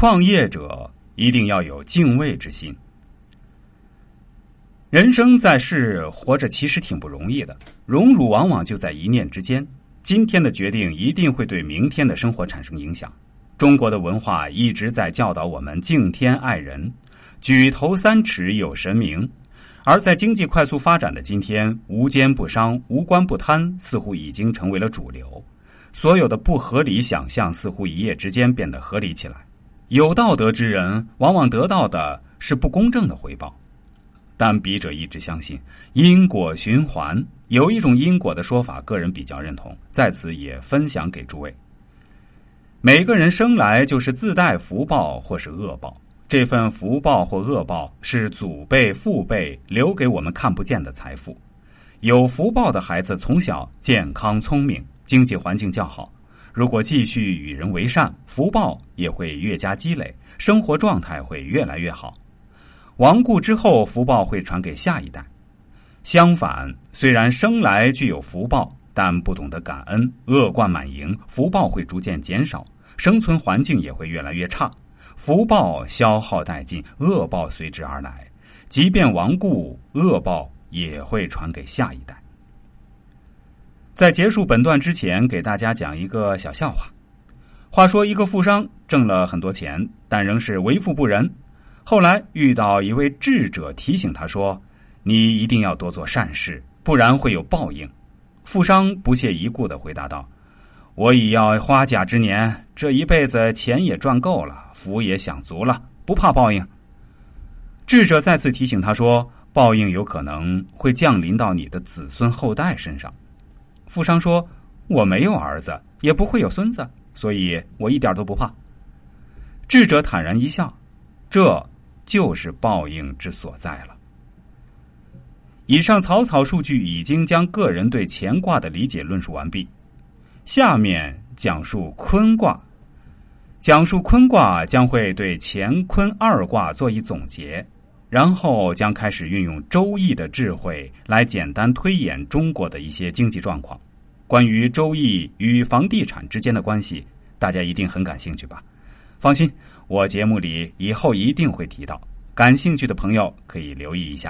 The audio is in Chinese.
创业者一定要有敬畏之心。人生在世，活着其实挺不容易的，荣辱往往就在一念之间。今天的决定一定会对明天的生活产生影响。中国的文化一直在教导我们敬天爱人，举头三尺有神明。而在经济快速发展的今天，无奸不商、无官不贪似乎已经成为了主流。所有的不合理想象似乎一夜之间变得合理起来。有道德之人往往得到的是不公正的回报。但笔者一直相信因果循环，有一种因果的说法，个人比较认同，在此也分享给诸位。每个人生来就是自带福报或是恶报，这份福报或恶报是祖辈父辈留给我们看不见的财富。有福报的孩子从小健康聪明，经济环境较好，如果继续与人为善，福报也会越加积累，生活状态会越来越好。亡故之后，福报会传给下一代。相反，虽然生来具有福报，但不懂得感恩，恶贯满盈，福报会逐渐减少，生存环境也会越来越差。福报消耗殆尽，恶报随之而来。即便亡故，恶报也会传给下一代。在结束本段之前，给大家讲一个小笑话。话说，一个富商挣了很多钱，但仍是为富不仁。后来遇到一位智者提醒他说：“你一定要多做善事，不然会有报应。”富商不屑一顾的回答道：“我已要花甲之年，这一辈子钱也赚够了，福也享足了，不怕报应。”智者再次提醒他说：“报应有可能会降临到你的子孙后代身上。”富商说：“我没有儿子，也不会有孙子，所以我一点都不怕。”智者坦然一笑：“这。”就是报应之所在了。以上草草数据已经将个人对乾卦的理解论述完毕，下面讲述坤卦。讲述坤卦将会对乾坤二卦做一总结，然后将开始运用周易的智慧来简单推演中国的一些经济状况。关于周易与房地产之间的关系，大家一定很感兴趣吧？放心。我节目里以后一定会提到，感兴趣的朋友可以留意一下。